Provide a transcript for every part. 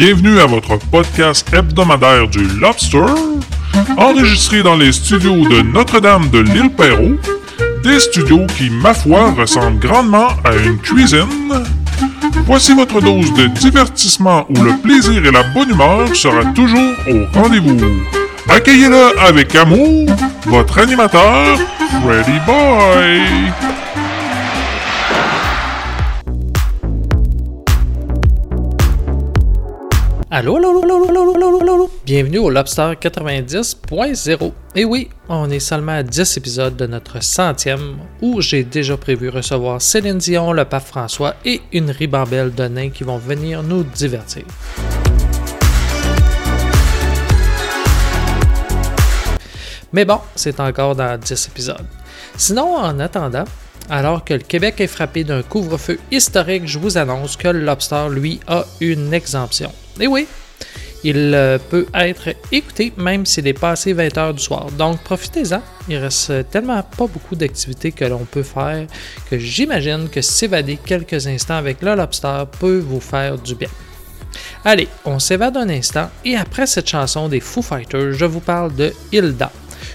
Bienvenue à votre podcast hebdomadaire du Lobster, enregistré dans les studios de Notre-Dame de l'île Perrault, des studios qui, ma foi, ressemblent grandement à une cuisine. Voici votre dose de divertissement où le plaisir et la bonne humeur sera toujours au rendez-vous. Accueillez-le avec amour, votre animateur, Freddy Boy. Allô, allô, allô, allô, allô, allô, allô. Bienvenue au Lobster 90.0. Et oui, on est seulement à 10 épisodes de notre centième où j'ai déjà prévu recevoir Céline Dion, le pape François et une ribambelle de nains qui vont venir nous divertir. Mais bon, c'est encore dans 10 épisodes. Sinon, en attendant, alors que le Québec est frappé d'un couvre-feu historique, je vous annonce que le Lobster, lui, a une exemption. Et oui, il euh, peut être écouté même s'il est passé 20 heures du soir. Donc profitez-en. Il reste tellement pas beaucoup d'activités que l'on peut faire que j'imagine que s'évader quelques instants avec le Lobster peut vous faire du bien. Allez, on s'évade un instant et après cette chanson des Foo Fighters, je vous parle de Hilda,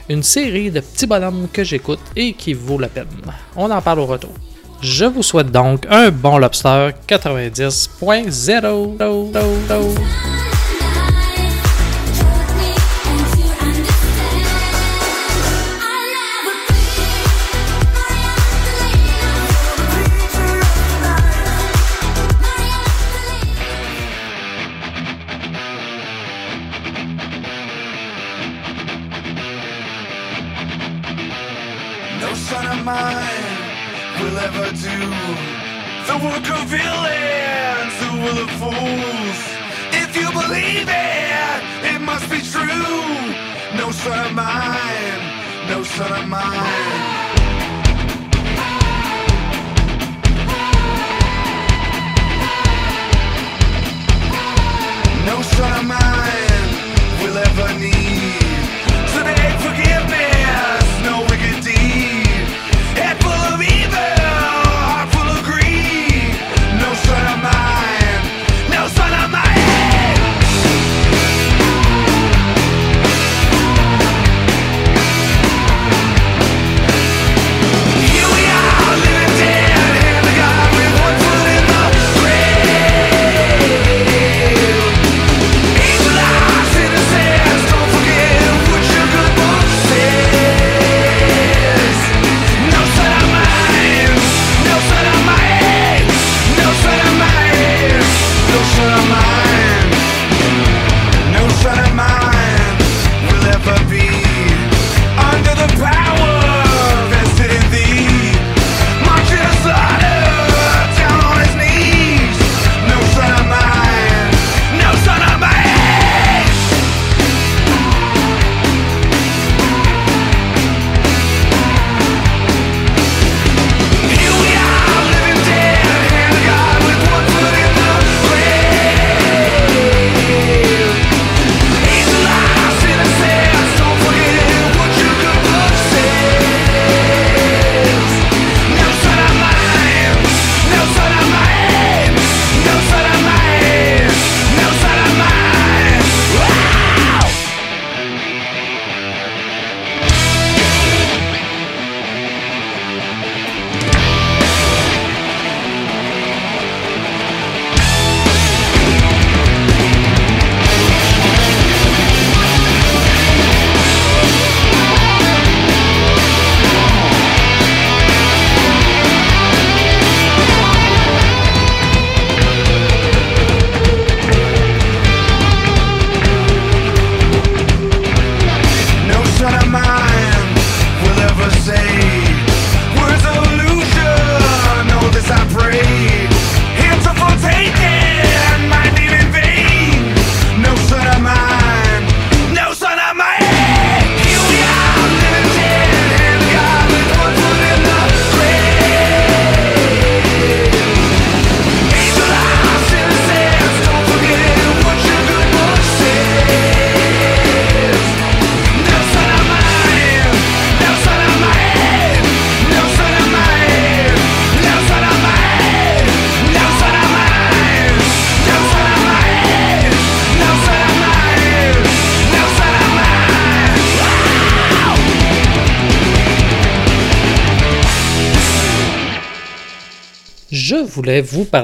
une série de petits bonhommes que j'écoute et qui vaut la peine. On en parle au retour. Je vous souhaite donc un bon lobster 90.0.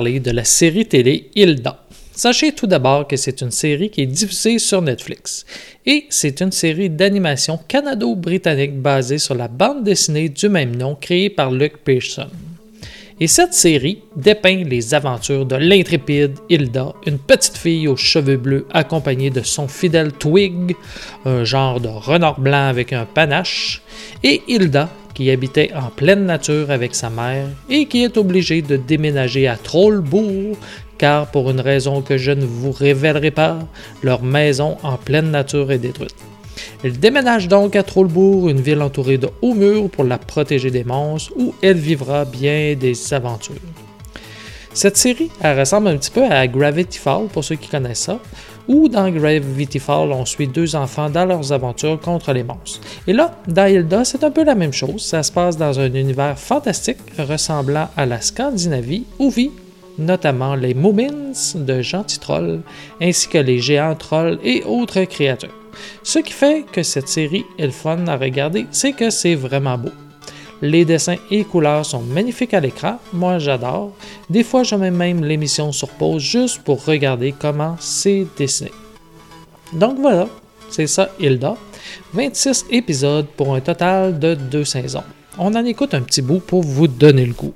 de la série télé Hilda. Sachez tout d'abord que c'est une série qui est diffusée sur Netflix. Et c'est une série d'animation canado-britannique basée sur la bande dessinée du même nom créée par Luke Pearson. Et cette série dépeint les aventures de l'intrépide Hilda, une petite fille aux cheveux bleus accompagnée de son fidèle Twig, un genre de renard blanc avec un panache, et Hilda, qui habitait en pleine nature avec sa mère et qui est obligée de déménager à Trollbourg car pour une raison que je ne vous révélerai pas, leur maison en pleine nature est détruite. Elle déménage donc à Trollbourg, une ville entourée de hauts murs pour la protéger des monstres, où elle vivra bien des aventures. Cette série, elle ressemble un petit peu à Gravity Fall, pour ceux qui connaissent ça, où dans Gravity Fall, on suit deux enfants dans leurs aventures contre les monstres. Et là, dans Hilda, c'est un peu la même chose. Ça se passe dans un univers fantastique ressemblant à la Scandinavie, où vit notamment les Moomins de gentils trolls, ainsi que les géants trolls et autres créatures. Ce qui fait que cette série est fun à regarder, c'est que c'est vraiment beau. Les dessins et couleurs sont magnifiques à l'écran, moi j'adore. Des fois, je mets même l'émission sur pause juste pour regarder comment c'est dessiné. Donc voilà, c'est ça Hilda. 26 épisodes pour un total de deux saisons. On en écoute un petit bout pour vous donner le goût.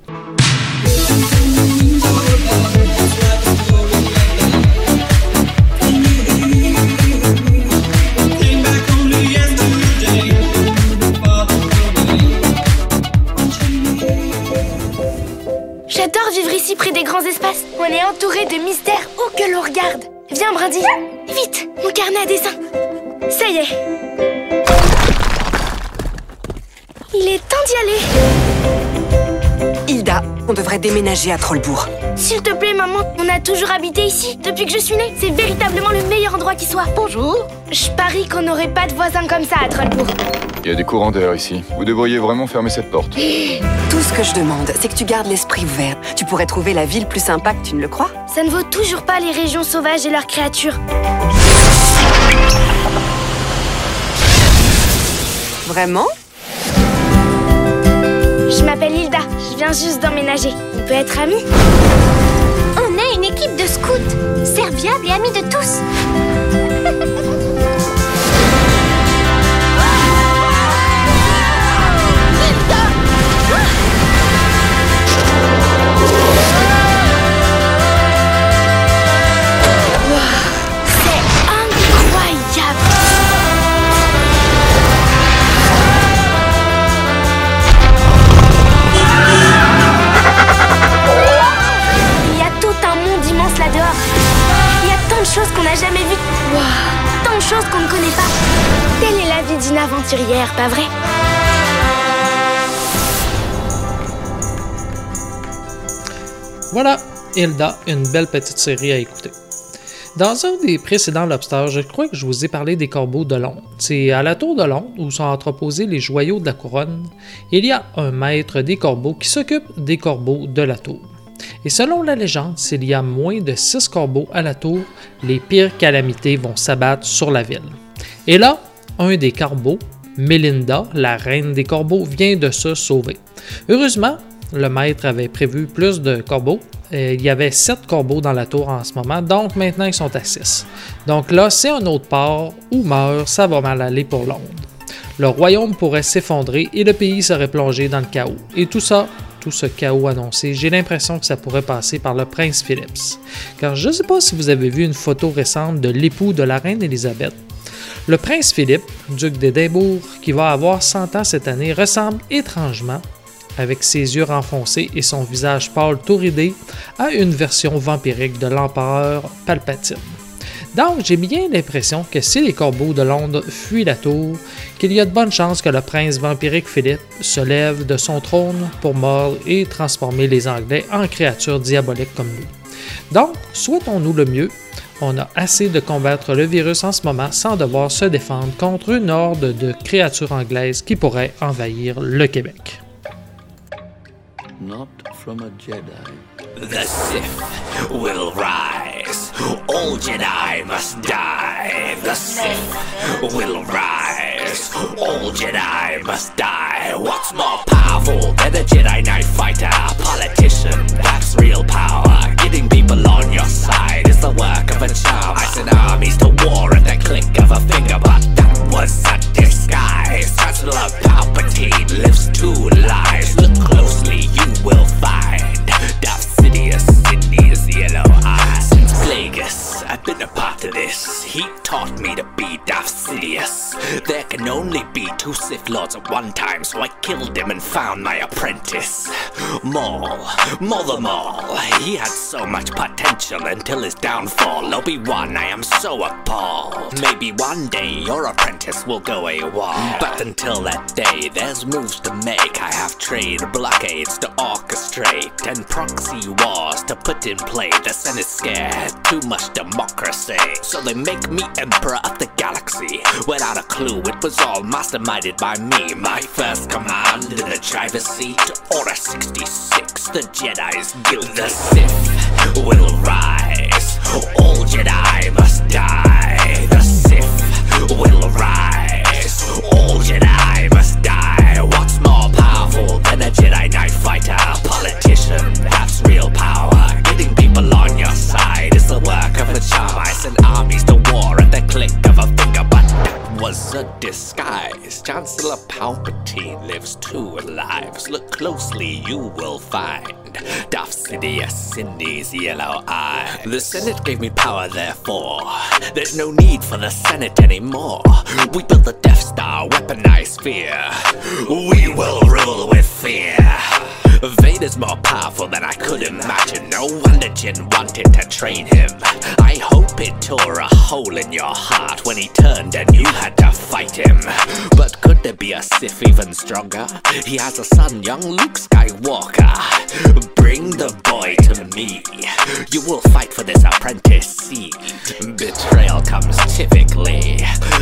Près des grands espaces. On est entouré de mystères où que l'on regarde. Viens, Brindy. Vite, mon carnet à dessin. Ça y est. Il est temps d'y aller. Hilda, on devrait déménager à Trollbourg. S'il te plaît, maman, on a toujours habité ici depuis que je suis née. C'est véritablement le meilleur endroit qui soit. Bonjour. Je parie qu'on n'aurait pas de voisins comme ça à Trollbourg. Il y a des courants d'air ici. Vous devriez vraiment fermer cette porte. Tout ce que je demande, c'est que tu gardes l'esprit ouvert. Tu pourrais trouver la ville plus sympa que tu ne le crois. Ça ne vaut toujours pas les régions sauvages et leurs créatures. Vraiment? Je m'appelle Hilda. Je viens juste d'emménager. On peut être amis On est une équipe de scouts, serviables et amis de tous. Choses qu'on ne connaît pas. Telle est la vie d'une aventurière, pas vrai? Voilà, Hilda, une belle petite série à écouter. Dans un des précédents Lobsters, je crois que je vous ai parlé des corbeaux de Londres. C'est à la tour de Londres où sont entreposés les joyaux de la couronne. Il y a un maître des corbeaux qui s'occupe des corbeaux de la tour. Et selon la légende, s'il y a moins de 6 corbeaux à la tour, les pires calamités vont s'abattre sur la ville. Et là, un des corbeaux, Melinda, la reine des corbeaux, vient de se sauver. Heureusement, le maître avait prévu plus de corbeaux. Il y avait 7 corbeaux dans la tour en ce moment, donc maintenant ils sont à 6. Donc là, si un autre part ou meurt, ça va mal aller pour Londres. Le royaume pourrait s'effondrer et le pays serait plongé dans le chaos. Et tout ça, tout ce chaos annoncé, j'ai l'impression que ça pourrait passer par le prince Philips. Car je ne sais pas si vous avez vu une photo récente de l'époux de la reine Élisabeth. Le prince Philippe, duc d'Édimbourg, qui va avoir 100 ans cette année, ressemble étrangement, avec ses yeux renfoncés et son visage pâle tout ridé, à une version vampirique de l'empereur Palpatine. Donc, j'ai bien l'impression que si les corbeaux de Londres fuient la tour, qu'il y a de bonnes chances que le prince vampirique Philippe se lève de son trône pour mordre et transformer les Anglais en créatures diaboliques comme nous. Donc, souhaitons-nous le mieux. On a assez de combattre le virus en ce moment sans devoir se défendre contre une horde de créatures anglaises qui pourraient envahir le Québec. Not from a Jedi. The Sith will rise. All Jedi must die. The Sith will rise. All Jedi must die. What's more powerful than a Jedi Knight fighter? Politician, that's real power. Getting people on your side is the work of a charm. I send armies to war at the click of a finger, but that was a disguise. Chancellor Palpatine lives two lives. Look closely, you will find. been a part of this. He taught me to be Darth Sidious. There can only be two Sith Lords at one time, so I killed him and found my apprentice. Maul. Mother Maul. He had so much potential until his downfall. Obi-Wan, I am so appalled. Maybe one day your apprentice will go AWOL. But until that day, there's moves to make. I have trade blockades to orchestrate and proxy wars to put in play. The Senate's scared. Too much democracy so they make me Emperor of the Galaxy. Without a clue, it was all masterminded by me. My first command in the driver's seat, Order 66. The Jedi's guild, the Sith will rise. All Jedi must die. The Sith will rise. All Jedi must die. What's more powerful than a Jedi Knight fighter? Politician, that's real power. Side the work of a charm. I armies to war at the click of a finger, but that was a disguise. Chancellor Palpatine lives two lives. Look closely, you will find Darth Sidious in his yellow eye. The Senate gave me power, therefore. There's no need for the Senate anymore. We built the Death Star, weaponized fear. We will rule with fear. Vader's more powerful than I could imagine. No wonder Jin wanted to train him. I hope it tore a hole in your heart when he turned and you had to fight him. But could there be a Sith even stronger? He has a son, young Luke Skywalker. Bring the boy to me. You will fight for this apprentice seat. Betrayal comes typically.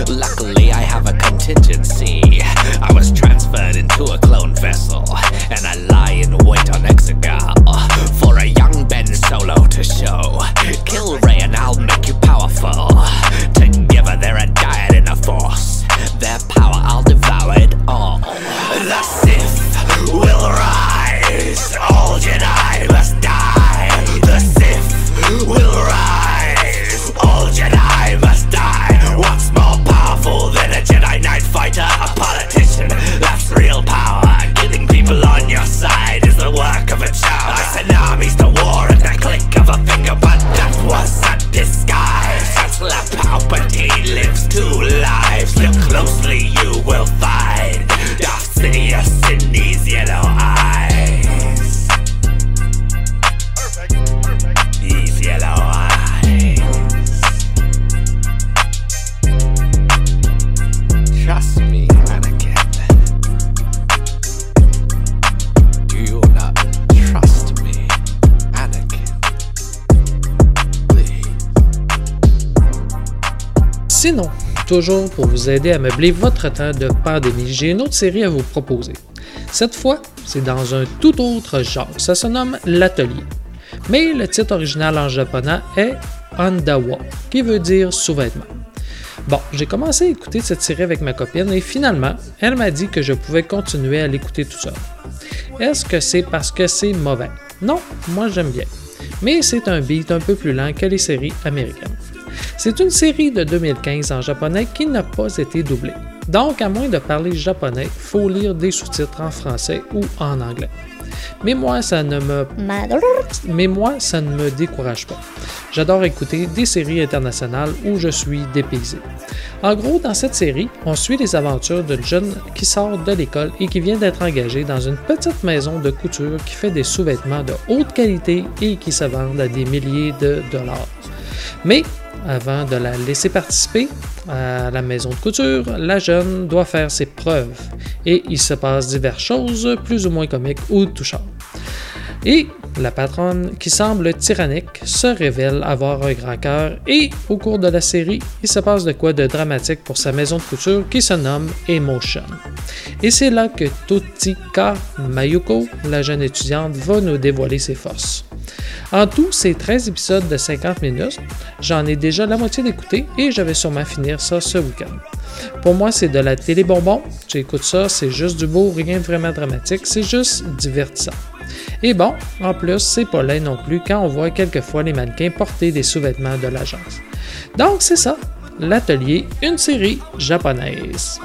Luckily, I have a contingency. I was transferred into a clone vessel, and I lie in wait on Exegol uh, for a young Ben Solo to show. Kill Ray, and I'll make you powerful. Together, they're a diet in the Force. Their power, I'll devour it all. The Sith will rise. Two lives. Look closely, you will find Darth Sidious in these yellow eyes. These yellow eyes. Trust me, Anakin. Do you not trust me, Anakin? Please. Sinon, toujours pour vous aider à meubler votre temps de pandémie, j'ai une autre série à vous proposer. Cette fois, c'est dans un tout autre genre. Ça se nomme L'Atelier. Mais le titre original en japonais est Andawa, qui veut dire sous-vêtements. Bon, j'ai commencé à écouter cette série avec ma copine et finalement, elle m'a dit que je pouvais continuer à l'écouter tout seul. Est-ce que c'est parce que c'est mauvais? Non, moi j'aime bien. Mais c'est un beat un peu plus lent que les séries américaines. C'est une série de 2015 en japonais qui n'a pas été doublée. Donc, à moins de parler japonais, faut lire des sous-titres en français ou en anglais. Mais moi, ça ne me mais moi, ça ne me décourage pas. J'adore écouter des séries internationales où je suis dépaysé. En gros, dans cette série, on suit les aventures d'une jeune qui sort de l'école et qui vient d'être engagée dans une petite maison de couture qui fait des sous-vêtements de haute qualité et qui se vendent à des milliers de dollars. Mais avant de la laisser participer à la maison de couture, la jeune doit faire ses preuves et il se passe diverses choses plus ou moins comiques ou touchantes. Et la patronne, qui semble tyrannique, se révèle avoir un grand cœur et au cours de la série, il se passe de quoi de dramatique pour sa maison de couture qui se nomme Emotion. Et c'est là que Totika Mayuko, la jeune étudiante, va nous dévoiler ses forces. En tout, c'est 13 épisodes de 50 minutes. J'en ai déjà la moitié d'écouter et je vais sûrement finir ça ce week-end. Pour moi, c'est de la télé bonbon. J'écoute ça, c'est juste du beau, rien de vraiment dramatique, c'est juste divertissant. Et bon, en plus, c'est pas laid non plus quand on voit quelquefois les mannequins porter des sous-vêtements de l'agence. Donc c'est ça, l'atelier, une série japonaise.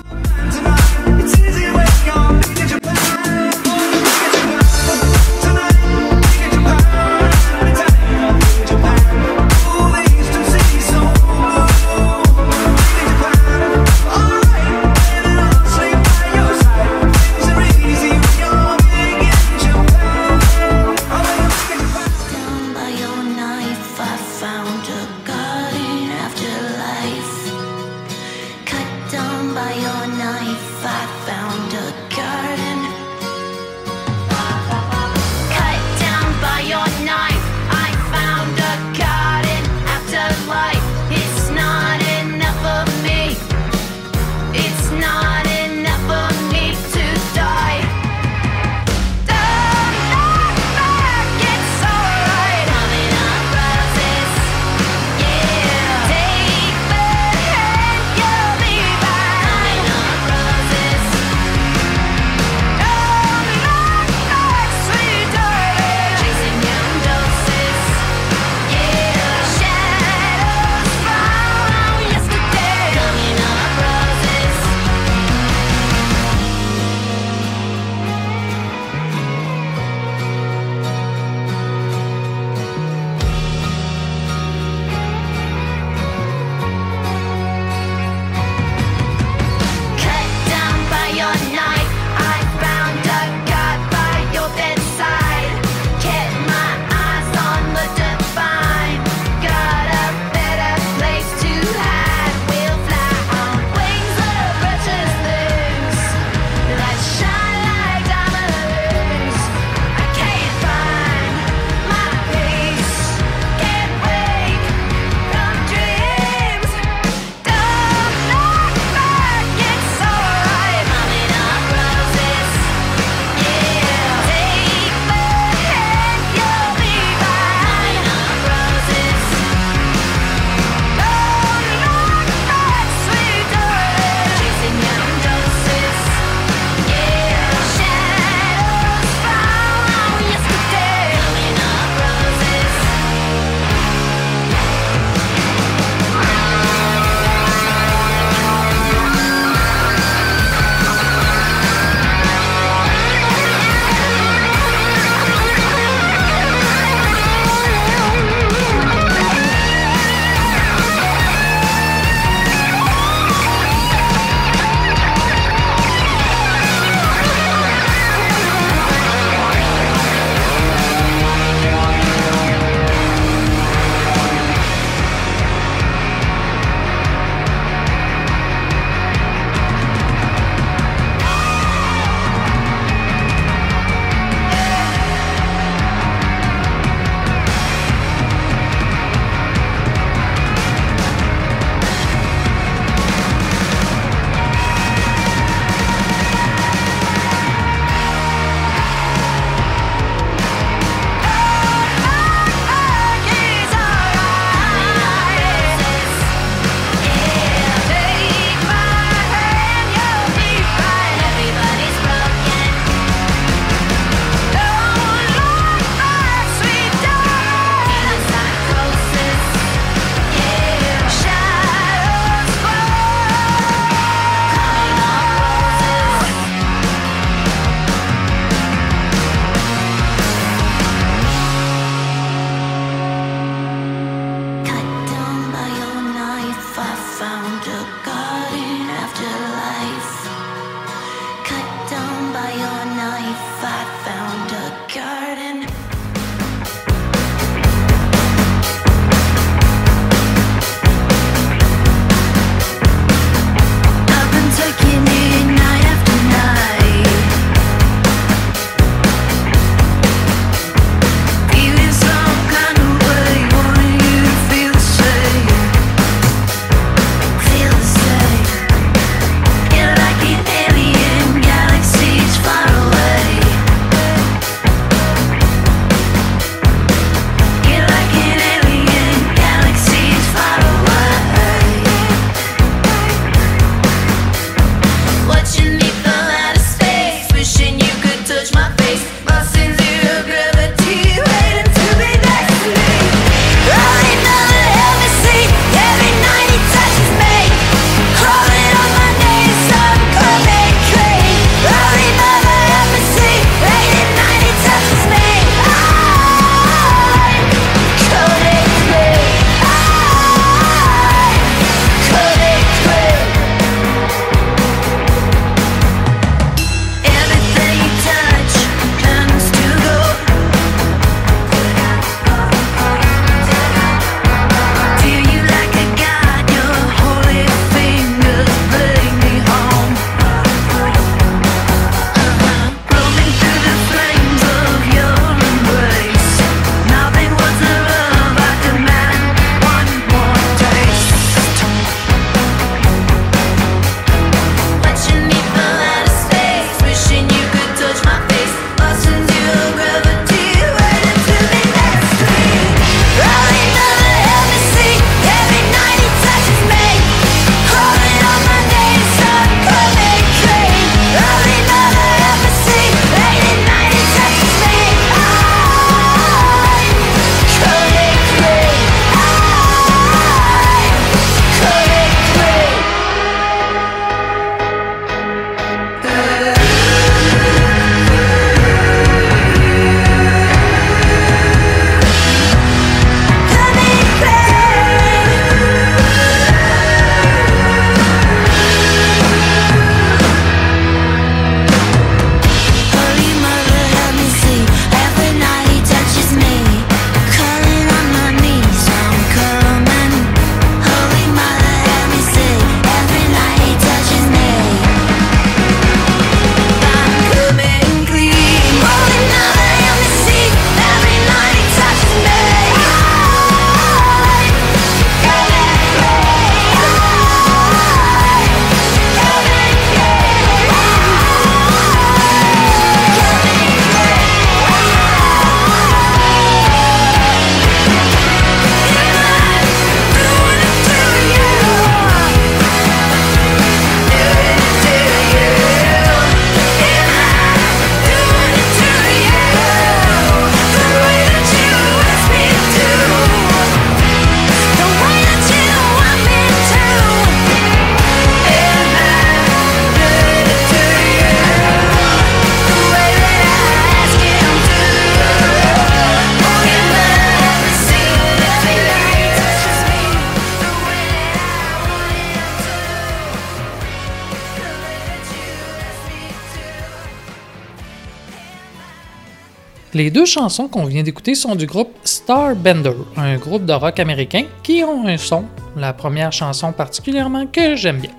Les deux chansons qu'on vient d'écouter sont du groupe Starbender, un groupe de rock américain qui ont un son, la première chanson particulièrement, que j'aime bien.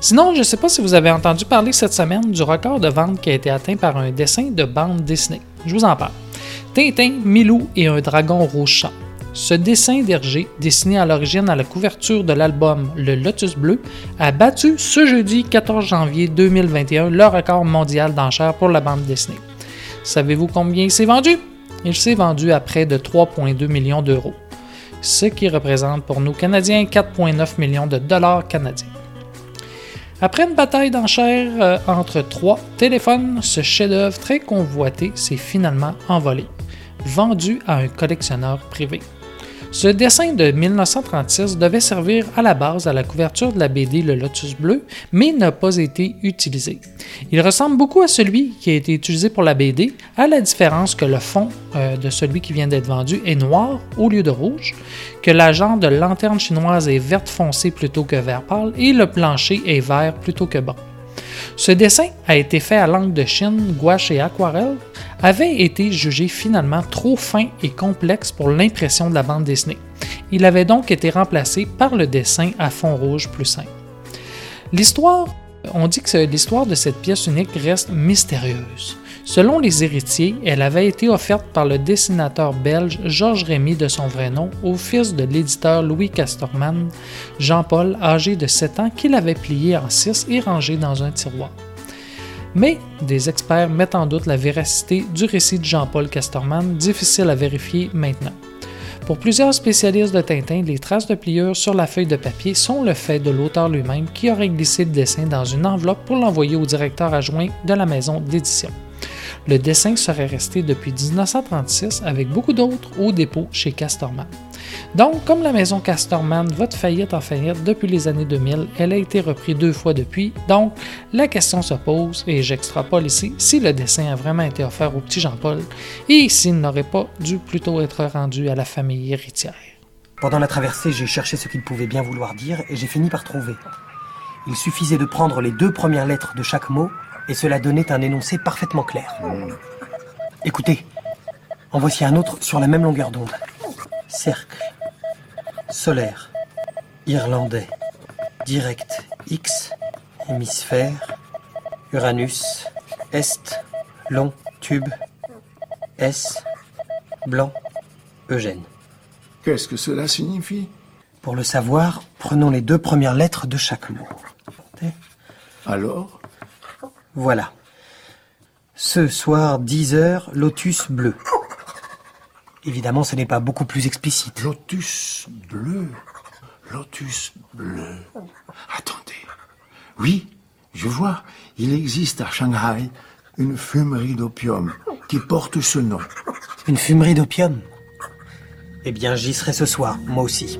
Sinon, je ne sais pas si vous avez entendu parler cette semaine du record de vente qui a été atteint par un dessin de bande dessinée. Je vous en parle. Tintin, Milou et un dragon rouge champ. Ce dessin d'Hergé, dessiné à l'origine à la couverture de l'album Le Lotus Bleu, a battu ce jeudi 14 janvier 2021 le record mondial d'enchères pour la bande dessinée. Savez-vous combien il s'est vendu? Il s'est vendu à près de 3,2 millions d'euros, ce qui représente pour nous Canadiens 4,9 millions de dollars canadiens. Après une bataille d'enchères euh, entre trois téléphones, ce chef-d'œuvre très convoité s'est finalement envolé, vendu à un collectionneur privé. Ce dessin de 1936 devait servir à la base à la couverture de la BD Le Lotus Bleu, mais n'a pas été utilisé. Il ressemble beaucoup à celui qui a été utilisé pour la BD, à la différence que le fond euh, de celui qui vient d'être vendu est noir au lieu de rouge, que la jambe de lanterne chinoise est verte foncée plutôt que vert pâle et le plancher est vert plutôt que blanc. Ce dessin a été fait à l'angle de Chine, gouache et aquarelle, avait été jugé finalement trop fin et complexe pour l'impression de la bande dessinée. Il avait donc été remplacé par le dessin à fond rouge plus simple. L'histoire, on dit que l'histoire de cette pièce unique reste mystérieuse. Selon les héritiers, elle avait été offerte par le dessinateur belge Georges Rémy de son vrai nom au fils de l'éditeur Louis Castorman, Jean-Paul, âgé de 7 ans, qu'il avait plié en 6 et rangé dans un tiroir. Mais des experts mettent en doute la véracité du récit de Jean-Paul Castorman, difficile à vérifier maintenant. Pour plusieurs spécialistes de Tintin, les traces de pliure sur la feuille de papier sont le fait de l'auteur lui-même qui aurait glissé le dessin dans une enveloppe pour l'envoyer au directeur adjoint de la maison d'édition. Le dessin serait resté depuis 1936 avec beaucoup d'autres au dépôt chez Castorman. Donc, comme la maison Castorman va de faillite en faillite depuis les années 2000, elle a été reprise deux fois depuis. Donc, la question se pose, et j'extrapole ici, si le dessin a vraiment été offert au petit Jean-Paul et s'il n'aurait pas dû plutôt être rendu à la famille héritière. Pendant la traversée, j'ai cherché ce qu'il pouvait bien vouloir dire et j'ai fini par trouver. Il suffisait de prendre les deux premières lettres de chaque mot et cela donnait un énoncé parfaitement clair. Écoutez, en voici un autre sur la même longueur d'onde. Cercle, solaire, irlandais, direct, X, hémisphère, Uranus, Est, long, tube, S, blanc, Eugène. Qu'est-ce que cela signifie? Pour le savoir, prenons les deux premières lettres de chaque mot. Alors? Voilà. Ce soir, 10 heures, lotus bleu. Évidemment, ce n'est pas beaucoup plus explicite. Lotus bleu. Lotus bleu. Attendez. Oui, je vois. Il existe à Shanghai une fumerie d'opium qui porte ce nom. Une fumerie d'opium Eh bien, j'y serai ce soir, moi aussi.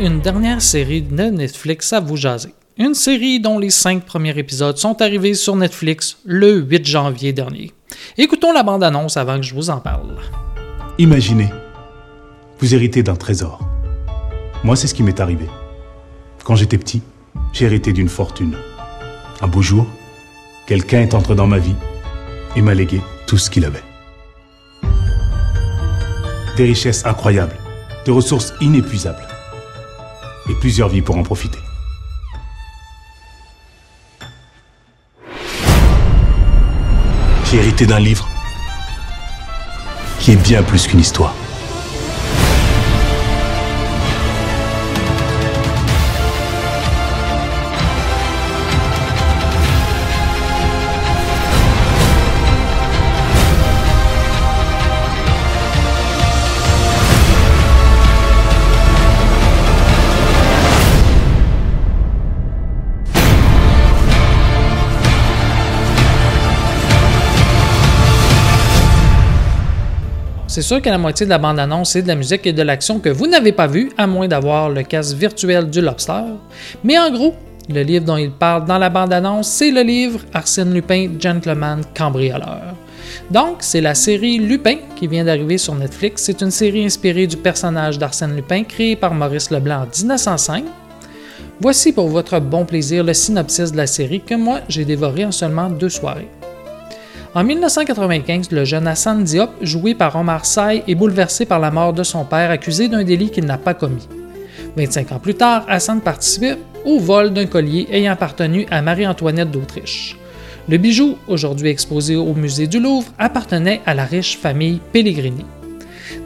Une dernière série de Netflix à vous jaser. Une série dont les cinq premiers épisodes sont arrivés sur Netflix le 8 janvier dernier. Écoutons la bande-annonce avant que je vous en parle. Imaginez, vous héritez d'un trésor. Moi, c'est ce qui m'est arrivé. Quand j'étais petit, j'ai hérité d'une fortune. Un beau jour, quelqu'un est entré dans ma vie et m'a légué tout ce qu'il avait. Des richesses incroyables, des ressources inépuisables. Et plusieurs vies pour en profiter. J'ai hérité d'un livre qui est bien plus qu'une histoire. C'est sûr que la moitié de la bande-annonce c'est de la musique et de l'action que vous n'avez pas vu, à moins d'avoir le casque virtuel du Lobster. Mais en gros, le livre dont il parle dans la bande-annonce, c'est le livre Arsène Lupin, Gentleman Cambrioleur. Donc, c'est la série Lupin qui vient d'arriver sur Netflix. C'est une série inspirée du personnage d'Arsène Lupin créé par Maurice Leblanc en 1905. Voici pour votre bon plaisir le synopsis de la série que moi j'ai dévoré en seulement deux soirées. En 1995, le jeune Hassan Diop, joué par Omar Sy, est bouleversé par la mort de son père accusé d'un délit qu'il n'a pas commis. 25 ans plus tard, Hassan participe au vol d'un collier ayant appartenu à Marie-Antoinette d'Autriche. Le bijou, aujourd'hui exposé au musée du Louvre, appartenait à la riche famille Pellegrini.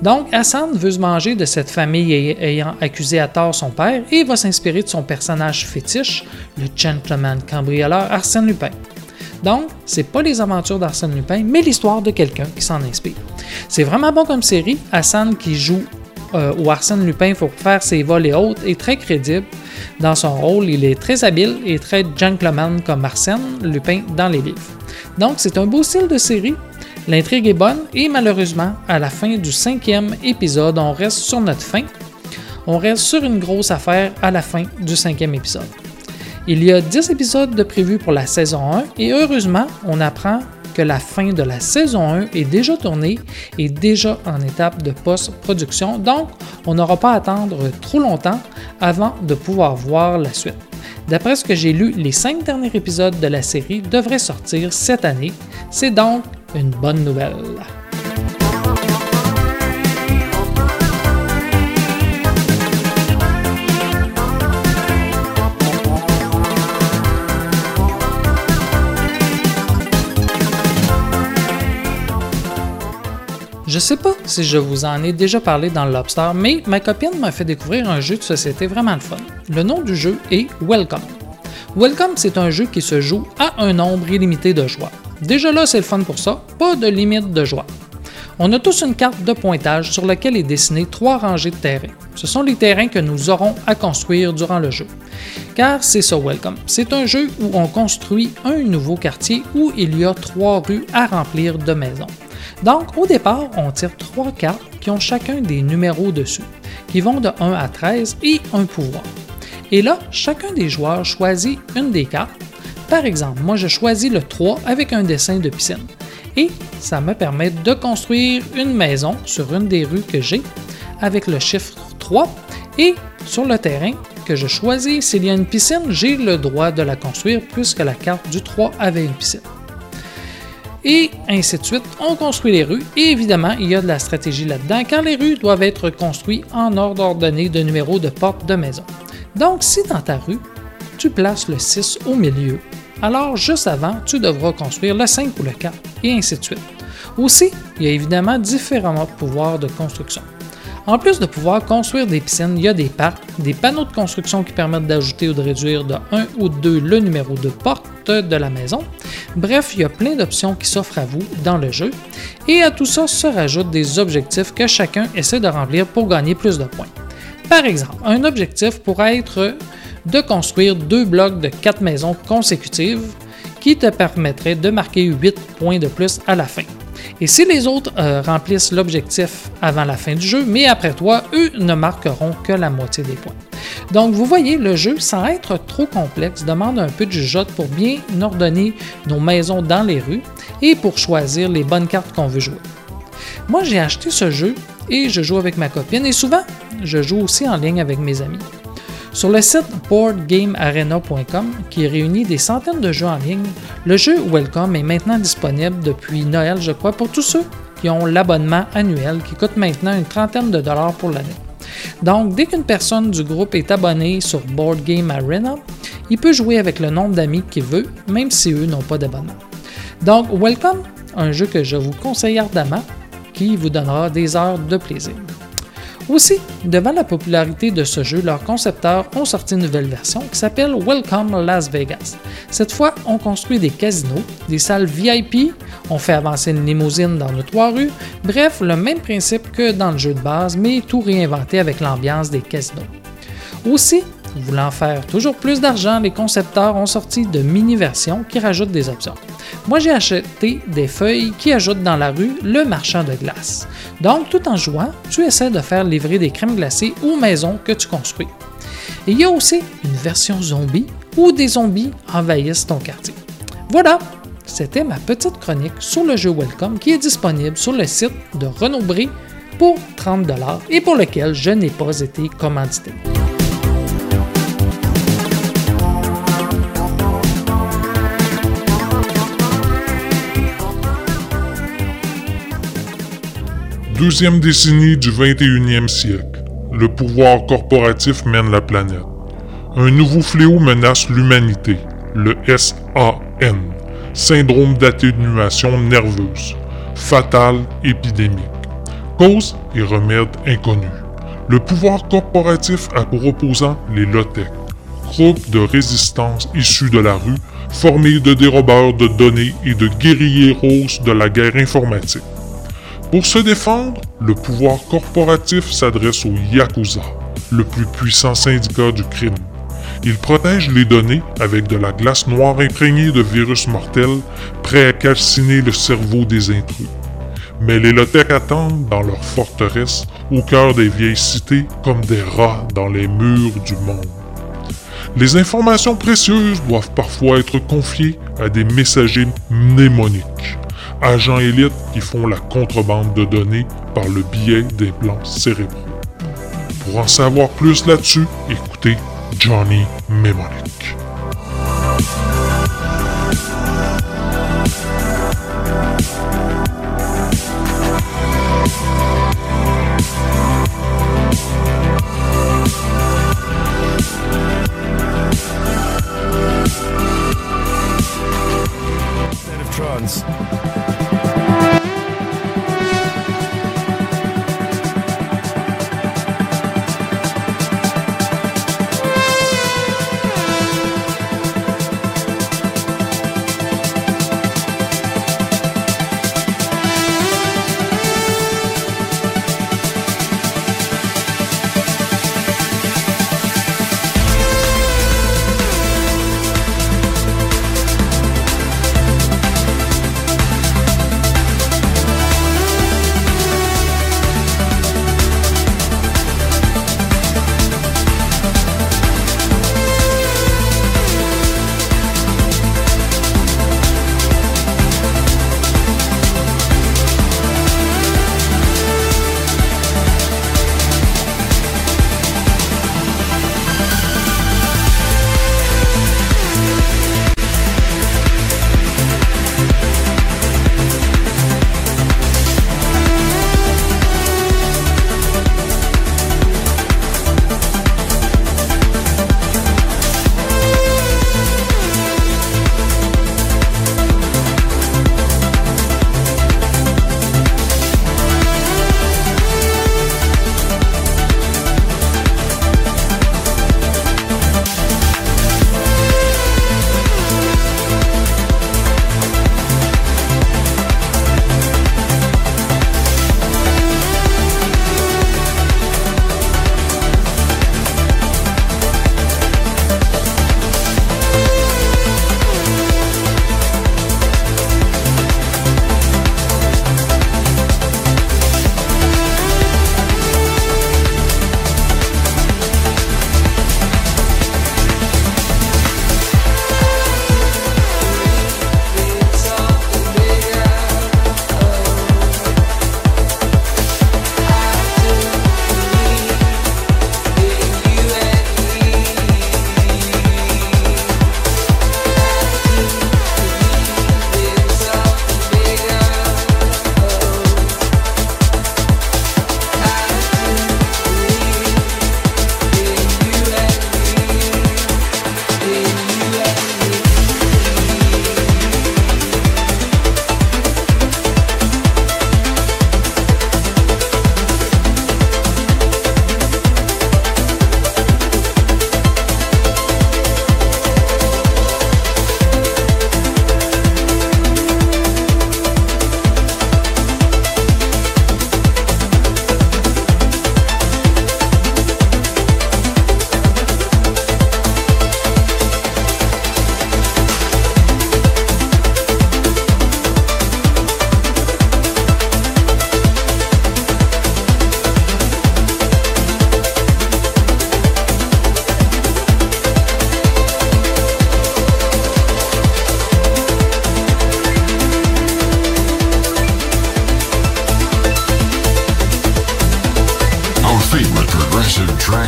Donc, Hassan veut se manger de cette famille ayant accusé à tort son père et va s'inspirer de son personnage fétiche, le gentleman cambrioleur Arsène Lupin. Donc, c'est pas les aventures d'Arsène Lupin, mais l'histoire de quelqu'un qui s'en inspire. C'est vraiment bon comme série. Hassan qui joue euh, ou Arsène Lupin pour faire ses vols et autres est très crédible dans son rôle. Il est très habile et très gentleman comme Arsène Lupin dans les livres. Donc, c'est un beau style de série. L'intrigue est bonne et malheureusement, à la fin du cinquième épisode, on reste sur notre fin. On reste sur une grosse affaire à la fin du cinquième épisode. Il y a 10 épisodes de prévus pour la saison 1 et heureusement, on apprend que la fin de la saison 1 est déjà tournée et déjà en étape de post-production, donc on n'aura pas à attendre trop longtemps avant de pouvoir voir la suite. D'après ce que j'ai lu, les 5 derniers épisodes de la série devraient sortir cette année. C'est donc une bonne nouvelle. Je sais pas si je vous en ai déjà parlé dans le Lobster, mais ma copine m'a fait découvrir un jeu de société vraiment fun. Le nom du jeu est Welcome. Welcome, c'est un jeu qui se joue à un nombre illimité de joueurs. Déjà là, c'est le fun pour ça, pas de limite de joueurs. On a tous une carte de pointage sur laquelle est dessiné trois rangées de terrains. Ce sont les terrains que nous aurons à construire durant le jeu. Car c'est ça Welcome. C'est un jeu où on construit un nouveau quartier où il y a trois rues à remplir de maisons. Donc, au départ, on tire trois cartes qui ont chacun des numéros dessus, qui vont de 1 à 13 et un pouvoir. Et là, chacun des joueurs choisit une des cartes. Par exemple, moi je choisis le 3 avec un dessin de piscine. Et ça me permet de construire une maison sur une des rues que j'ai avec le chiffre 3. Et sur le terrain que je choisis, s'il y a une piscine, j'ai le droit de la construire puisque la carte du 3 avait une piscine et ainsi de suite. On construit les rues et évidemment, il y a de la stratégie là-dedans car les rues doivent être construites en ordre ordonné de numéros de portes de maison. Donc, si dans ta rue, tu places le 6 au milieu, alors juste avant, tu devras construire le 5 ou le 4 et ainsi de suite. Aussi, il y a évidemment différents pouvoirs de construction. En plus de pouvoir construire des piscines, il y a des parcs, des panneaux de construction qui permettent d'ajouter ou de réduire de 1 ou 2 le numéro de porte de la maison. Bref, il y a plein d'options qui s'offrent à vous dans le jeu. Et à tout ça se rajoutent des objectifs que chacun essaie de remplir pour gagner plus de points. Par exemple, un objectif pourrait être de construire deux blocs de 4 maisons consécutives qui te permettraient de marquer 8 points de plus à la fin. Et si les autres euh, remplissent l'objectif avant la fin du jeu, mais après toi, eux ne marqueront que la moitié des points. Donc vous voyez, le jeu, sans être trop complexe, demande un peu de jugeote pour bien ordonner nos maisons dans les rues et pour choisir les bonnes cartes qu'on veut jouer. Moi, j'ai acheté ce jeu et je joue avec ma copine et souvent, je joue aussi en ligne avec mes amis. Sur le site boardgamearena.com, qui réunit des centaines de jeux en ligne, le jeu Welcome est maintenant disponible depuis Noël, je crois, pour tous ceux qui ont l'abonnement annuel qui coûte maintenant une trentaine de dollars pour l'année. Donc, dès qu'une personne du groupe est abonnée sur Board Arena, il peut jouer avec le nombre d'amis qu'il veut, même si eux n'ont pas d'abonnement. Donc, Welcome, un jeu que je vous conseille ardemment, qui vous donnera des heures de plaisir. Aussi, devant la popularité de ce jeu, leurs concepteurs ont sorti une nouvelle version qui s'appelle Welcome Las Vegas. Cette fois, on construit des casinos, des salles VIP, on fait avancer une limousine dans nos trois rues, bref, le même principe que dans le jeu de base, mais tout réinventé avec l'ambiance des casinos. Aussi, Voulant faire toujours plus d'argent, les concepteurs ont sorti de mini-versions qui rajoutent des options. Moi, j'ai acheté des feuilles qui ajoutent dans la rue le marchand de glace. Donc, tout en jouant, tu essaies de faire livrer des crèmes glacées aux maisons que tu construis. Il y a aussi une version zombie où des zombies envahissent ton quartier. Voilà, c'était ma petite chronique sur le jeu Welcome qui est disponible sur le site de Renaud Bré pour 30$ et pour lequel je n'ai pas été commandité. Deuxième décennie du 21e siècle, le pouvoir corporatif mène la planète. Un nouveau fléau menace l'humanité, le SAN, syndrome d'atténuation nerveuse, fatal épidémique. Cause et remède inconnus. Le pouvoir corporatif a pour opposant les LOTEC, groupe de résistance issus de la rue, formés de dérobeurs de données et de guerriers roses de la guerre informatique. Pour se défendre, le pouvoir corporatif s'adresse au Yakuza, le plus puissant syndicat du crime. Il protège les données avec de la glace noire imprégnée de virus mortels, prêts à calciner le cerveau des intrus. Mais les Lotec attendent dans leur forteresse, au cœur des vieilles cités, comme des rats dans les murs du monde. Les informations précieuses doivent parfois être confiées à des messagers mnémoniques agents élites qui font la contrebande de données par le biais des plans cérébraux. Pour en savoir plus là-dessus, écoutez Johnny Mnemonic.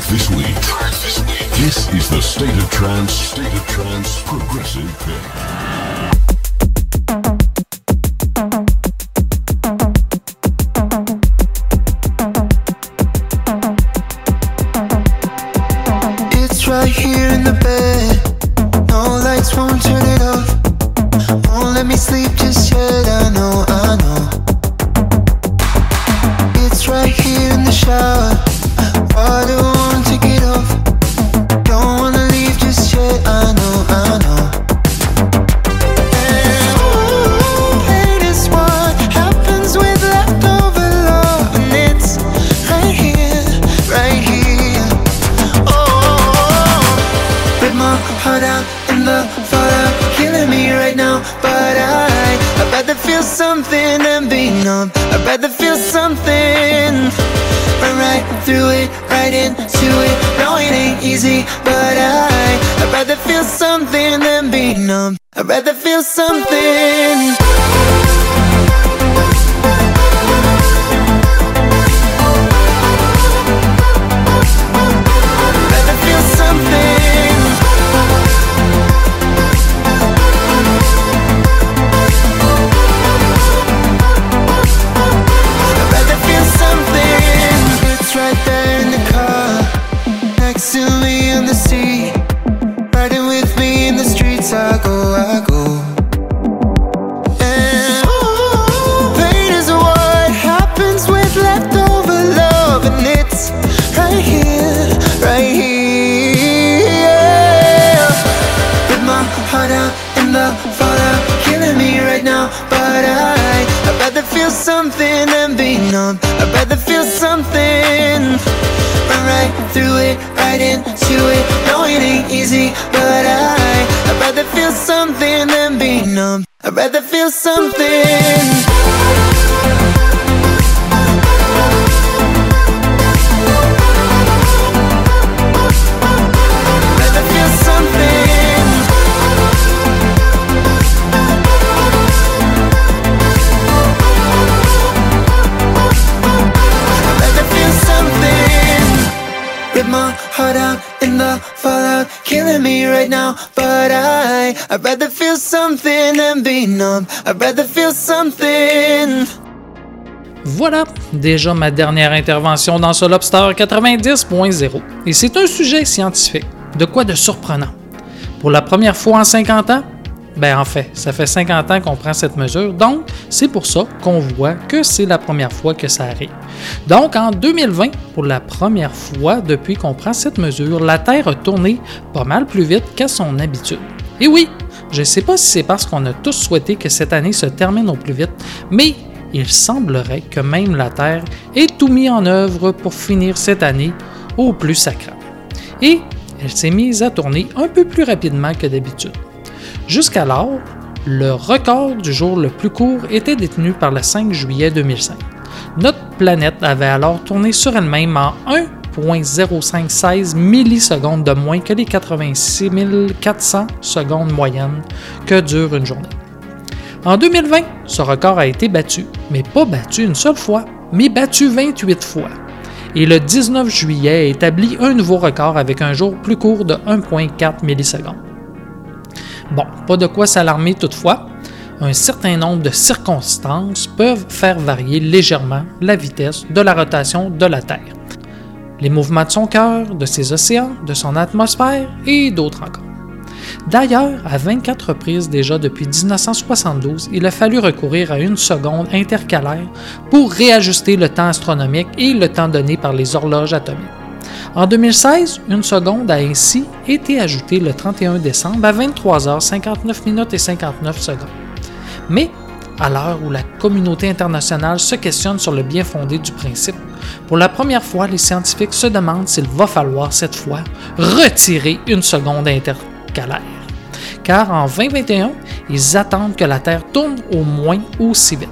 This week. This is the State of Trance, State of Trance Progressive Pick. But I, I'd rather feel something than be numb. I'd rather feel something. Run right through it, right into it. No, it ain't easy, but I, I'd rather feel something than be numb. I'd rather feel something. Me right now. But I, I'd rather feel something than be numb. I'd rather feel something. Voilà, déjà ma dernière intervention dans ce Lobster 90.0. Et c'est un sujet scientifique. De quoi de surprenant? Pour la première fois en 50 ans? Ben en fait, ça fait 50 ans qu'on prend cette mesure, donc c'est pour ça qu'on voit que c'est la première fois que ça arrive. Donc en 2020, pour la première fois depuis qu'on prend cette mesure, la Terre a tourné pas mal plus vite qu'à son habitude. Et oui, je ne sais pas si c'est parce qu'on a tous souhaité que cette année se termine au plus vite, mais il semblerait que même la Terre ait tout mis en œuvre pour finir cette année au plus sacré. Et elle s'est mise à tourner un peu plus rapidement que d'habitude. Jusqu'alors, le record du jour le plus court était détenu par le 5 juillet 2005. Notre planète avait alors tourné sur elle-même en 1.0516 millisecondes de moins que les 86 400 secondes moyennes que dure une journée. En 2020, ce record a été battu, mais pas battu une seule fois, mais battu 28 fois. Et le 19 juillet a établi un nouveau record avec un jour plus court de 1.4 millisecondes. Bon, pas de quoi s'alarmer toutefois. Un certain nombre de circonstances peuvent faire varier légèrement la vitesse de la rotation de la Terre. Les mouvements de son cœur, de ses océans, de son atmosphère et d'autres encore. D'ailleurs, à 24 reprises déjà depuis 1972, il a fallu recourir à une seconde intercalaire pour réajuster le temps astronomique et le temps donné par les horloges atomiques. En 2016, une seconde a ainsi été ajoutée le 31 décembre à 23h59 minutes et 59 secondes. Mais, à l'heure où la communauté internationale se questionne sur le bien fondé du principe, pour la première fois, les scientifiques se demandent s'il va falloir cette fois retirer une seconde intercalaire. Car en 2021, ils attendent que la Terre tourne au moins aussi vite.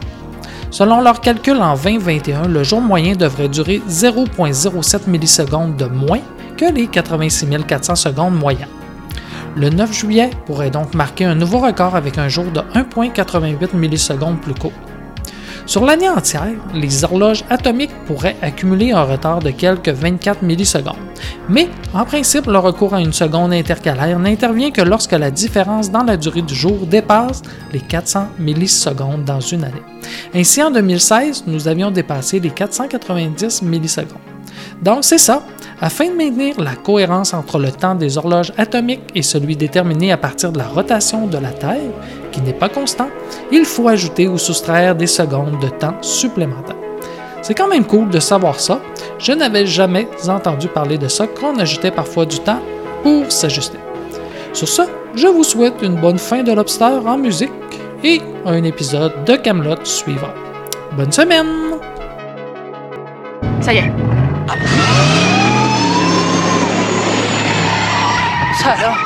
Selon leurs calculs en 2021, le jour moyen devrait durer 0,07 millisecondes de moins que les 86 400 secondes moyennes. Le 9 juillet pourrait donc marquer un nouveau record avec un jour de 1,88 millisecondes plus court. Sur l'année entière, les horloges atomiques pourraient accumuler un retard de quelques 24 millisecondes. Mais, en principe, le recours à une seconde intercalaire n'intervient que lorsque la différence dans la durée du jour dépasse les 400 millisecondes dans une année. Ainsi, en 2016, nous avions dépassé les 490 millisecondes. Donc, c'est ça. Afin de maintenir la cohérence entre le temps des horloges atomiques et celui déterminé à partir de la rotation de la Terre, qui n'est pas constant, il faut ajouter ou soustraire des secondes de temps supplémentaires. C'est quand même cool de savoir ça. Je n'avais jamais entendu parler de ça qu'on ajoutait parfois du temps pour s'ajuster. Sur ce, je vous souhaite une bonne fin de Lobster en musique et un épisode de Camelot suivant. Bonne semaine! Ça y est. Ça alors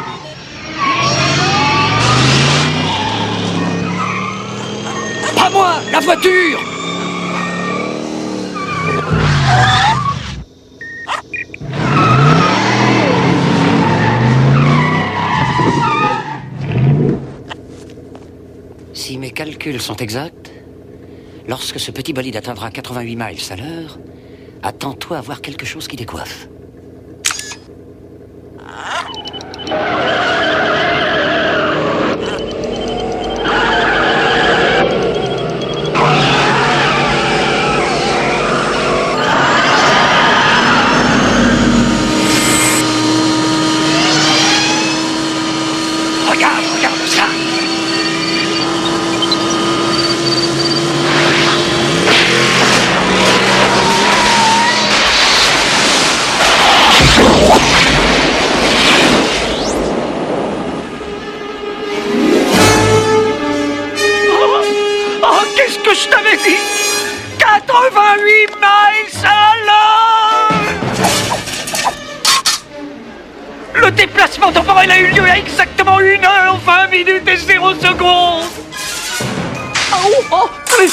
Pas moi, la voiture Si mes calculs sont exacts, lorsque ce petit bolide atteindra 88 miles à l'heure, attends-toi à voir quelque chose qui décoiffe. Regarde,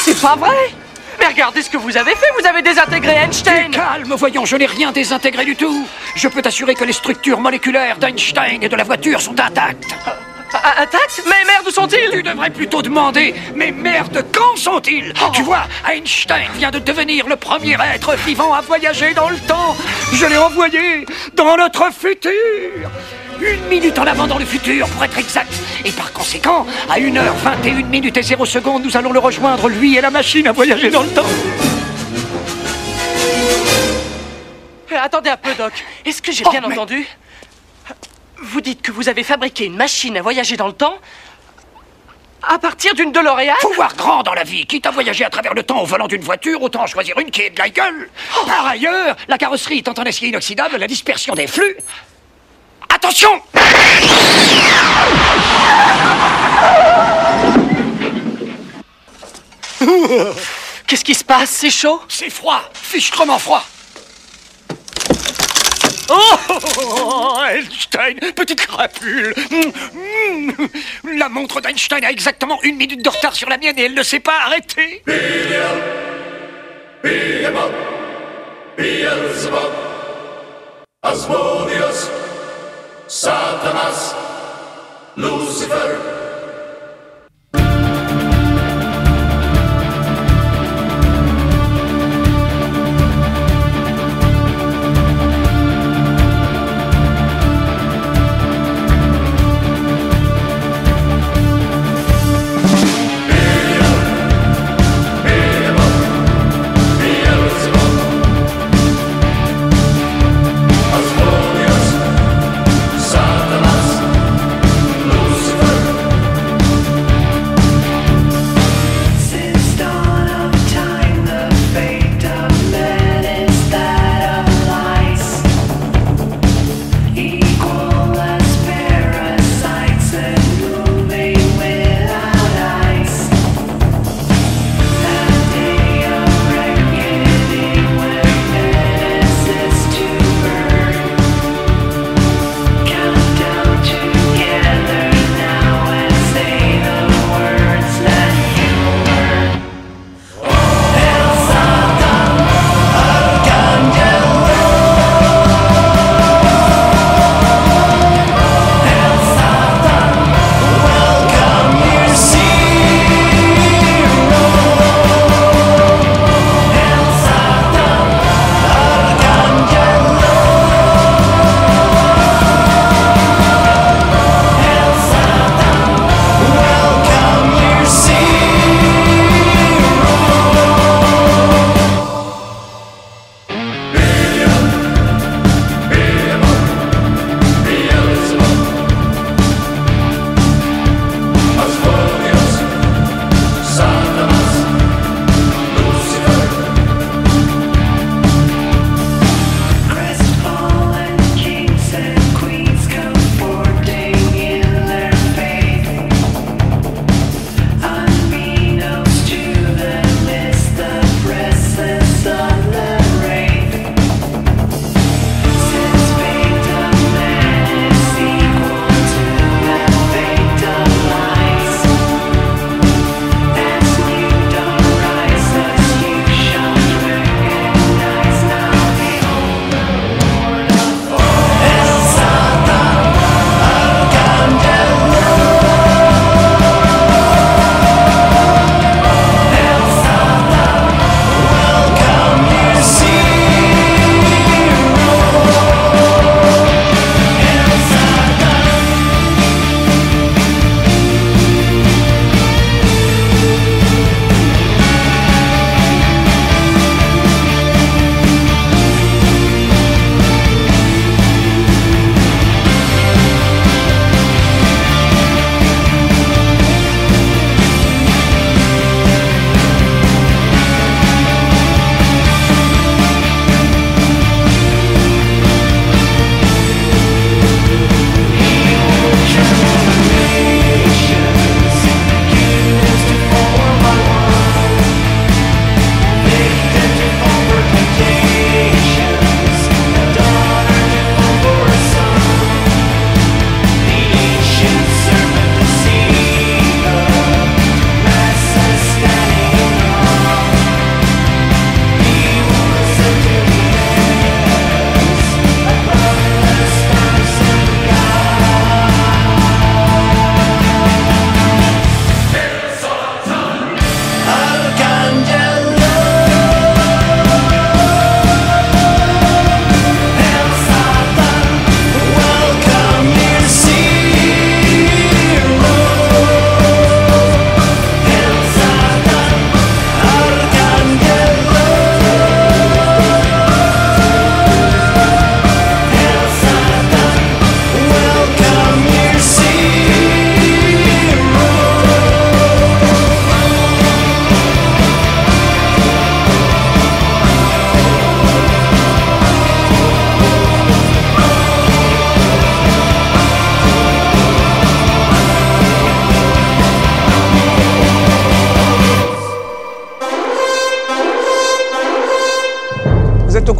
c'est pas vrai Mais regardez ce que vous avez fait, vous avez désintégré Einstein calme, voyons, je n'ai rien désintégré du tout. Je peux t'assurer que les structures moléculaires d'Einstein et de la voiture sont intactes. Intactes Mais merde, où sont-ils Tu devrais plutôt demander, mais merde, quand sont-ils Tu vois, Einstein vient de devenir le premier être vivant à voyager dans le temps. Je l'ai envoyé dans notre futur. Une minute en avant dans le futur, pour être exact. Et par conséquent, à 1h21 minutes et 0 secondes, nous allons le rejoindre, lui et la machine à voyager dans le temps. Euh, Attendez un peu, Doc. Est-ce que j'ai Oh, bien mais- entendu? Vous dites que vous avez fabriqué une machine à voyager dans le temps à partir d'une DeLorean? Faut voir grand dans la vie. Quitte à voyager à travers le temps au volant d'une voiture, autant en choisir une qui est de la gueule. Par ailleurs, la carrosserie étant en acier inoxydable, la dispersion des flux. Attention Qu'est-ce qui se passe? C'est chaud? C'est froid, fichtrement froid. Oh, Einstein, petite crapule. Mm, mm. La montre d'Einstein a exactement une minute de retard sur la mienne et elle ne s'est pas arrêtée. Beelzebub. Asmodeus, Satanas, Lucifer.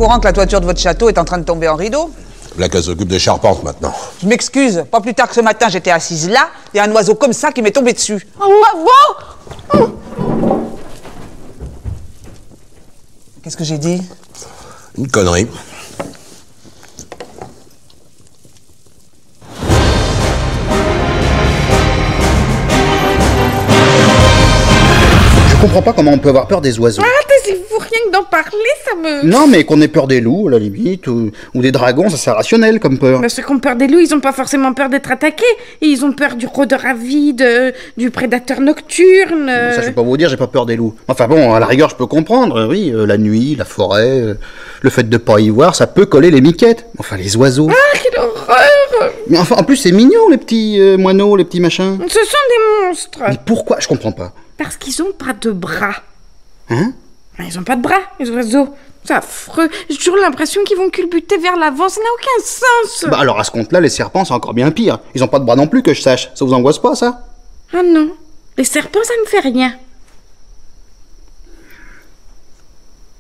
Courant que la toiture de votre château est en train de tomber en rideau Là qu'elle s'occupe des charpentes maintenant. Je m'excuse, pas plus tard que ce matin, j'étais assise là, et un oiseau comme ça qui m'est tombé dessus. Qu'est-ce que j'ai dit? Une connerie. Comprends pas comment on peut avoir peur des oiseaux. Ah, taisez-vous rien que d'en parler, ça me... Non, mais qu'on ait peur des loups, à la limite, ou, ou des dragons, ça c'est rationnel comme peur. Mais ceux qui ont peur des loups, ils ont pas forcément peur d'être attaqués. Ils ont peur du rôdeur avide, euh, du prédateur nocturne. euh. Ça, je peux pas vous dire, j'ai pas peur des loups. Enfin bon, à la rigueur, je peux comprendre, euh, oui, euh, la nuit, la forêt, euh, le fait de pas y voir, ça peut coller les miquettes. Enfin, les oiseaux. Ah, quelle horreur Mais enfin, en plus, c'est mignon, les petits euh, moineaux, les petits machins. Ce sont des monstres. Mais pourquoi? Je comprends pas. Parce qu'ils ont pas de bras. Hein? Ils ont pas de bras, les oiseaux. C'est affreux. J'ai toujours l'impression qu'ils vont culbuter vers l'avant. Ça n'a aucun sens. Bah alors à ce compte-là, les serpents, c'est encore bien pire. Ils ont pas de bras non plus, que je sache. Ça vous angoisse pas, ça? Ah non. Les serpents, ça me fait rien.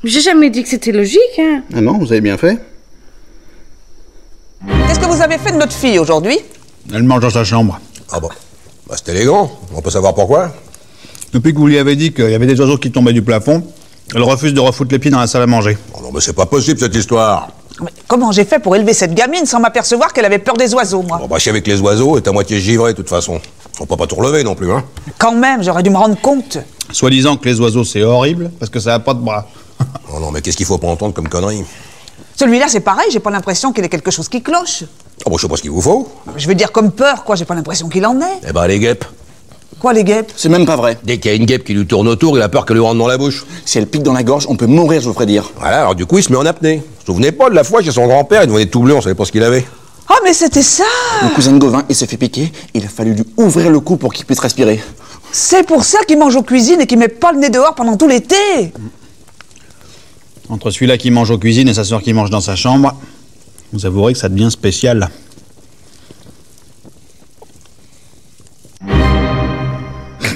J'ai jamais dit que c'était logique, hein. Ah non, vous avez bien fait. Qu'est-ce que vous avez fait de notre fille aujourd'hui? Elle mange dans sa chambre. Ah bon? Bah c'est élégant. On peut savoir pourquoi Depuis que vous lui avez dit qu'il y avait des oiseaux qui tombaient du plafond, elle refuse de refoutre les pieds dans la salle à manger. Oh non, mais c'est pas possible cette histoire. Mais Comment j'ai fait pour élever cette gamine sans m'apercevoir qu'elle avait peur des oiseaux, moi? Bon, bah, si avec les oiseaux, est à moitié givré de toute façon. On peut pas tout relever non plus, hein. Quand même, j'aurais dû me rendre compte. Soi-disant que les oiseaux c'est horrible parce que ça a pas de bras. Oh non, mais qu'est-ce qu'il faut pas entendre comme connerie? Celui-là, c'est pareil, j'ai pas l'impression qu'il ait quelque chose qui cloche. Oh, bah, je sais pas ce qu'il vous faut. Je veux dire comme peur, quoi, j'ai pas l'impression qu'il en ait. Eh bah, les guêpes. Quoi, les guêpes C'est même pas vrai. Dès qu'il y a une guêpe qui lui tourne autour, il a peur qu'elle lui rentre dans la bouche. Si elle pique dans la gorge, on peut mourir, je vous ferai dire. Voilà, alors du coup, il se met en apnée. Vous vous souvenez pas de la fois chez son grand-père, il devenait tout bleu, on savait pas ce qu'il avait. Oh, mais c'était ça Mon cousin de Gauvin, il s'est fait piquer. Il a fallu lui ouvrir le cou pour qu'il puisse respirer. C'est pour ça qu'il mange aux cuisines et qu'il met pas le nez dehors pendant tout l'été Entre celui-là qui mange aux cuisines et sa sœur qui mange dans sa chambre, vous avouerez que ça devient spécial.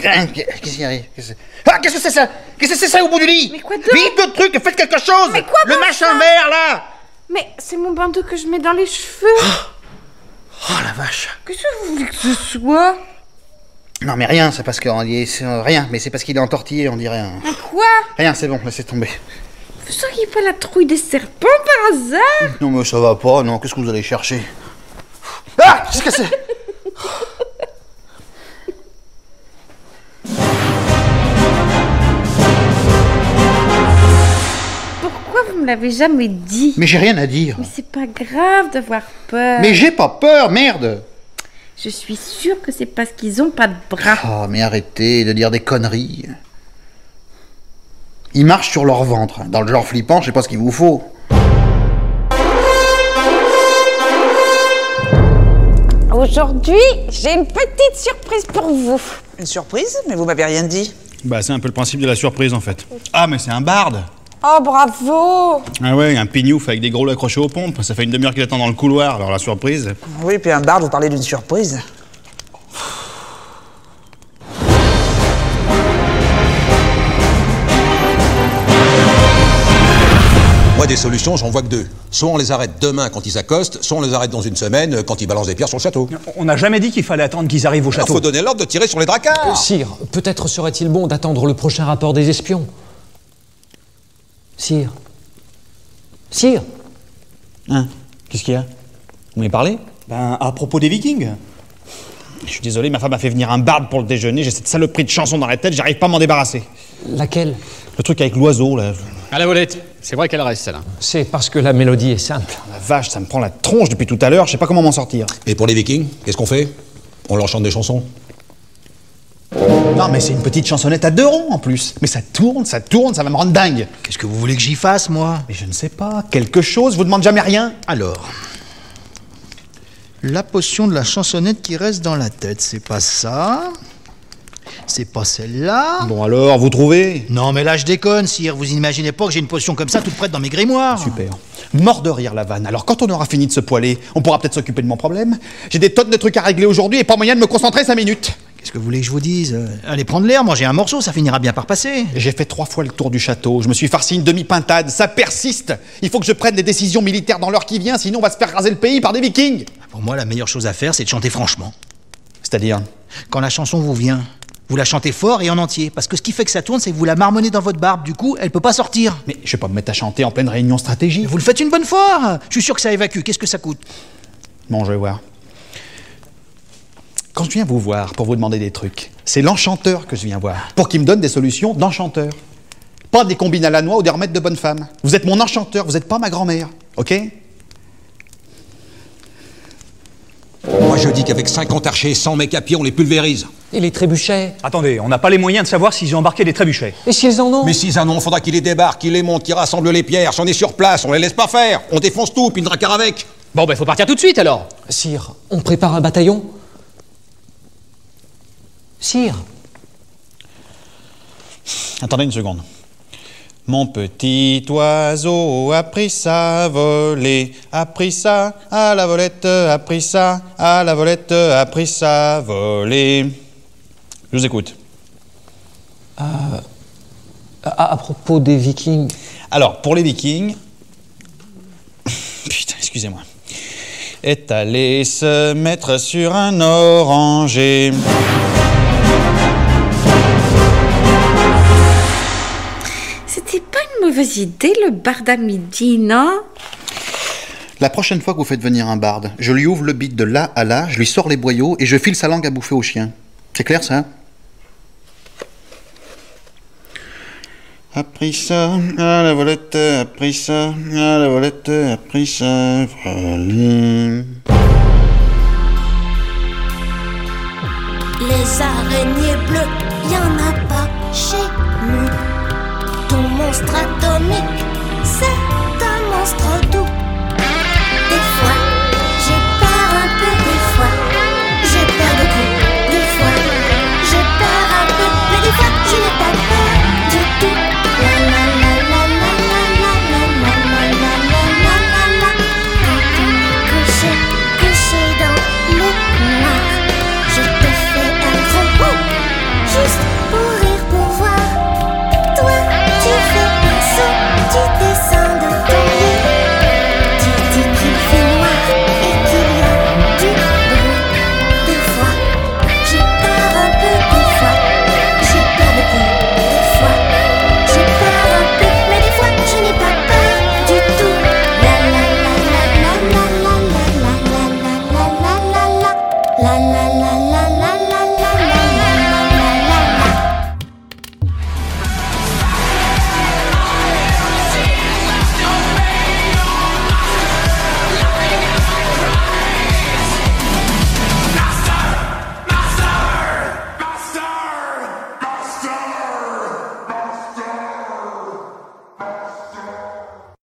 Qu'est-ce qu'il y arrive? Qu'est-ce que- Ah, qu'est-ce que c'est ça? Qu'est-ce que c'est ça au bout du lit? Mais quoi donc? Vite le truc, faites quelque chose! Mais quoi Le donc machin vert là! Mais c'est mon bandeau que je mets dans les cheveux. Oh la vache! Qu'est-ce que vous voulez que ce soit? Non mais rien, c'est parce qu'on dit c'est, rien, mais c'est parce qu'il est entortillé, on dirait. un- Un quoi? Rien, c'est bon, laissez tomber. Vous seriez pas la trouille des serpents par hasard? Non mais ça va pas, non, qu'est-ce que vous allez chercher? Ah Qu'est-ce que c'est? Pourquoi vous me l'avez jamais dit Mais j'ai rien à dire. Mais c'est pas grave d'avoir peur. Mais j'ai pas peur, merde Je suis sûre que c'est parce qu'ils ont pas de bras. Oh mais arrêtez de dire des conneries. Ils marchent sur leur ventre, dans le genre flippant, je sais pas ce qu'il vous faut. Aujourd'hui, j'ai une petite surprise pour vous. Une surprise Mais vous m'avez rien dit. Bah, c'est un peu le principe de la surprise en fait. Ah, mais c'est un barde Oh, bravo Ah ouais, un pignouf avec des gros accrochés aux pompes. Ça fait une demi-heure qu'il attend dans le couloir, alors la surprise. Oui, puis un barde, vous parlez d'une surprise. Moi, des solutions, j'en vois que deux. Soit on les arrête demain quand ils accostent, soit on les arrête dans une semaine euh, quand ils balancent des pierres sur le château. On n'a jamais dit qu'il fallait attendre qu'ils arrivent au Il château. faut donner l'ordre de tirer sur les dracards. Sire, peut-être serait-il bon d'attendre le prochain rapport des espions. Sire. Sire Hein Qu'est-ce qu'il y a? Vous m'avez parlé? Ben, à propos des Vikings. Je suis désolé, ma femme a fait venir un barde pour le déjeuner. J'ai cette saloperie de chanson dans la tête, j'arrive pas à m'en débarrasser. Laquelle? Le truc avec l'oiseau, là. À la volette. C'est vrai qu'elle reste, celle-là. C'est parce que la mélodie est simple. La vache, ça me prend la tronche depuis tout à l'heure, je sais pas comment m'en sortir. Et pour les vikings, qu'est-ce qu'on fait? On leur chante des chansons Non, mais c'est une petite chansonnette à deux ronds en plus. Mais ça tourne, ça tourne, ça va me rendre dingue. Qu'est-ce que vous voulez que j'y fasse, moi? Mais je ne sais pas, quelque chose, vous demande jamais rien. Alors. La potion de la chansonnette qui reste dans la tête, c'est pas ça. C'est pas celle-là. Bon alors, vous trouvez? Non, mais là, je déconne, sire. Vous imaginez pas que j'ai une potion comme ça toute prête dans mes grimoires Super. Mort de rire la vanne. Alors quand on aura fini de se poiler, on pourra peut-être s'occuper de mon problème. J'ai des tonnes de trucs à régler aujourd'hui et pas moyen de me concentrer cinq minutes. Qu'est-ce que vous voulez que je vous dise? Euh, Allez prendre l'air, mangez un morceau, ça finira bien par passer. J'ai fait trois fois le tour du château, je me suis farci une demi-pintade, ça persiste Il faut que je prenne des décisions militaires dans l'heure qui vient, sinon on va se faire raser le pays par des vikings Pour moi, la meilleure chose à faire, c'est de chanter franchement. C'est-à-dire? Quand la chanson vous vient, vous la chantez fort et en entier. Parce que ce qui fait que ça tourne, c'est que vous la marmonnez dans votre barbe. Du coup, elle peut pas sortir. Mais je vais pas me mettre à chanter en pleine réunion stratégique. Vous le faites une bonne fois Je suis sûr que ça évacue. Qu'est-ce que ça coûte? Bon, je vais voir. Quand je viens vous voir pour vous demander des trucs, c'est l'enchanteur que je viens voir, pour qu'il me donne des solutions d'enchanteur. Pas des combines à la noix ou des remèdes de bonne femme. Vous êtes mon enchanteur, vous n'êtes pas ma grand-mère, ok? Moi, je dis qu'avec 50 archers et 100 mecs à pied, on les pulvérise. Et les trébuchets? Attendez, on n'a pas les moyens de savoir s'ils ont embarqué des trébuchets. Et s'ils en ont? Mais s'ils en ont, faudra qu'ils les débarquent, qu'ils les montent, qu'ils rassemblent les pierres. Si on est sur place, on les laisse pas faire. On défonce tout, puis une dracare avec. Bon, ben faut partir tout de suite alors. Sire, on prépare un bataillon Sire Attendez une seconde. Mon petit oiseau a pris ça voler, a pris ça à la volette, a pris ça à la volette, a pris ça voler. Je vous écoute. Euh, à, à propos des vikings. Alors, pour les vikings... Putain, excusez-moi. Est allé se mettre sur un oranger. Idée, le bar à midi, non La prochaine fois que vous faites venir un barde, je lui ouvre le bit de là à là, je lui sors les boyaux et je file sa langue à bouffer au chien. C'est clair ça? A pris ça, à la volette, a pris ça, à la volette, a pris ça, volé. Les araignées bleues, y en a pas chez nous. Ton monstre me.